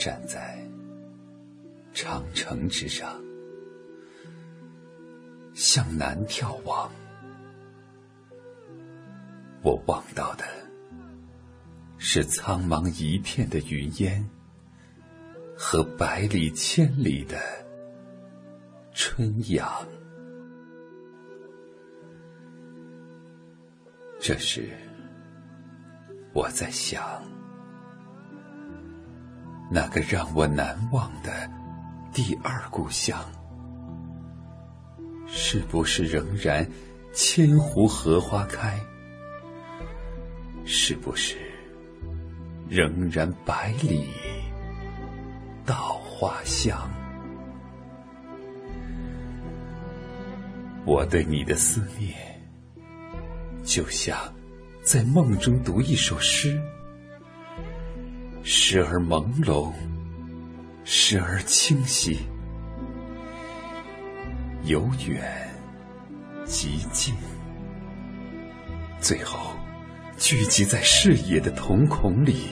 站在长城之上，向南眺望，我望到的是苍茫一片的云烟和百里千里的春阳。这时，我在想。那个让我难忘的第二故乡，是不是仍然千湖荷花开？是不是仍然百里稻花香？我对你的思念，就像在梦中读一首诗。时而朦胧，时而清晰，由远及近，最后聚集在视野的瞳孔里。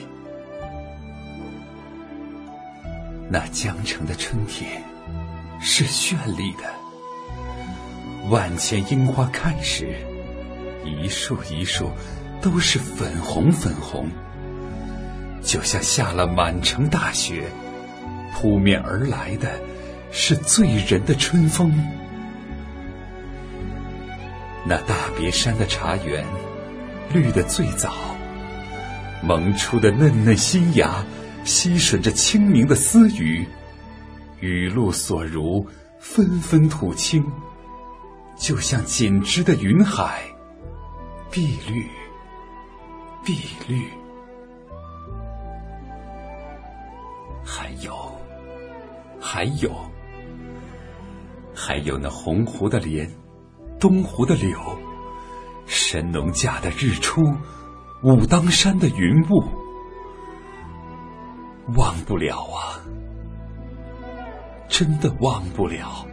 那江城的春天是绚丽的，万千樱花开时，一树一树都是粉红粉红。就像下了满城大雪，扑面而来的是醉人的春风。那大别山的茶园，绿的最早，萌出的嫩嫩新芽，吸吮着清明的私语，雨露所如，纷纷吐青，就像紧织的云海，碧绿，碧绿。还有，还有那洪湖的莲，东湖的柳，神农架的日出，武当山的云雾，忘不了啊！真的忘不了。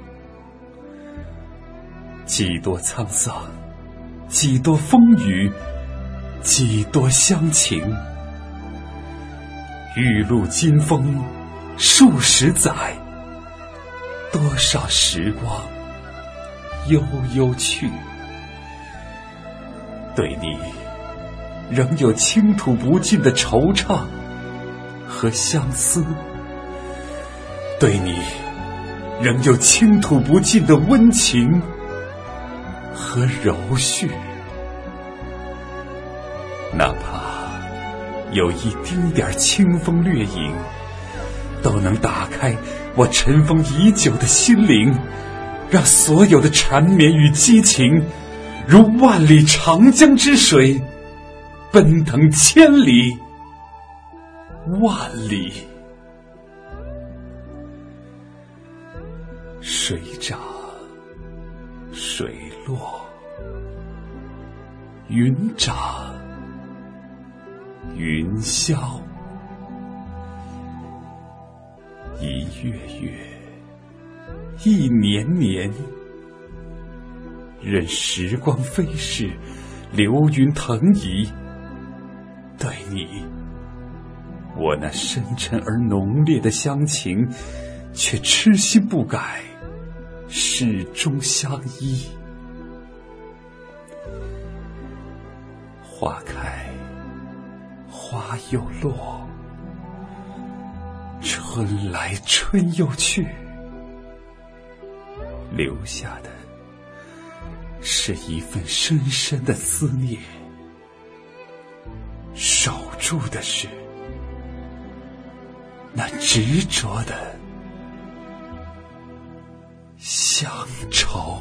几多沧桑，几多风雨，几多乡情。玉露金风，数十载，多少时光悠悠去。对你，仍有倾吐不尽的惆怅和相思；对你，仍有倾吐不尽的温情和柔绪，哪怕。有一丁点清风掠影，都能打开我尘封已久的心灵，让所有的缠绵与激情，如万里长江之水，奔腾千里万里。水涨水落，云涨。云霄，一月月，一年年，任时光飞逝，流云腾移。对你，我那深沉而浓烈的乡情，却痴心不改，始终相依。花开。花又落，春来春又去，留下的是一份深深的思念，守住的是那执着的乡愁。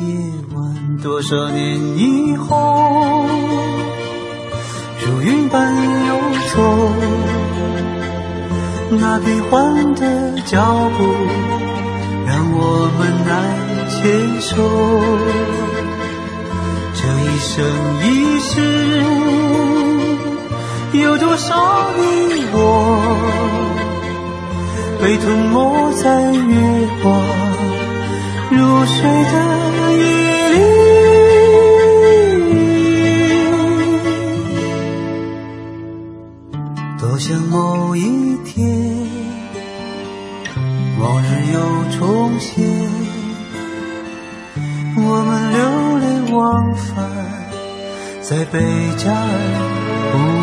夜晚。多少年以后，如云般游走，那变幻的脚步让我们难牵手。这一生一世，有多少你我被吞没在月光如水的夜里？多想某一天，往日又重现，我们流连忘返在贝加尔湖。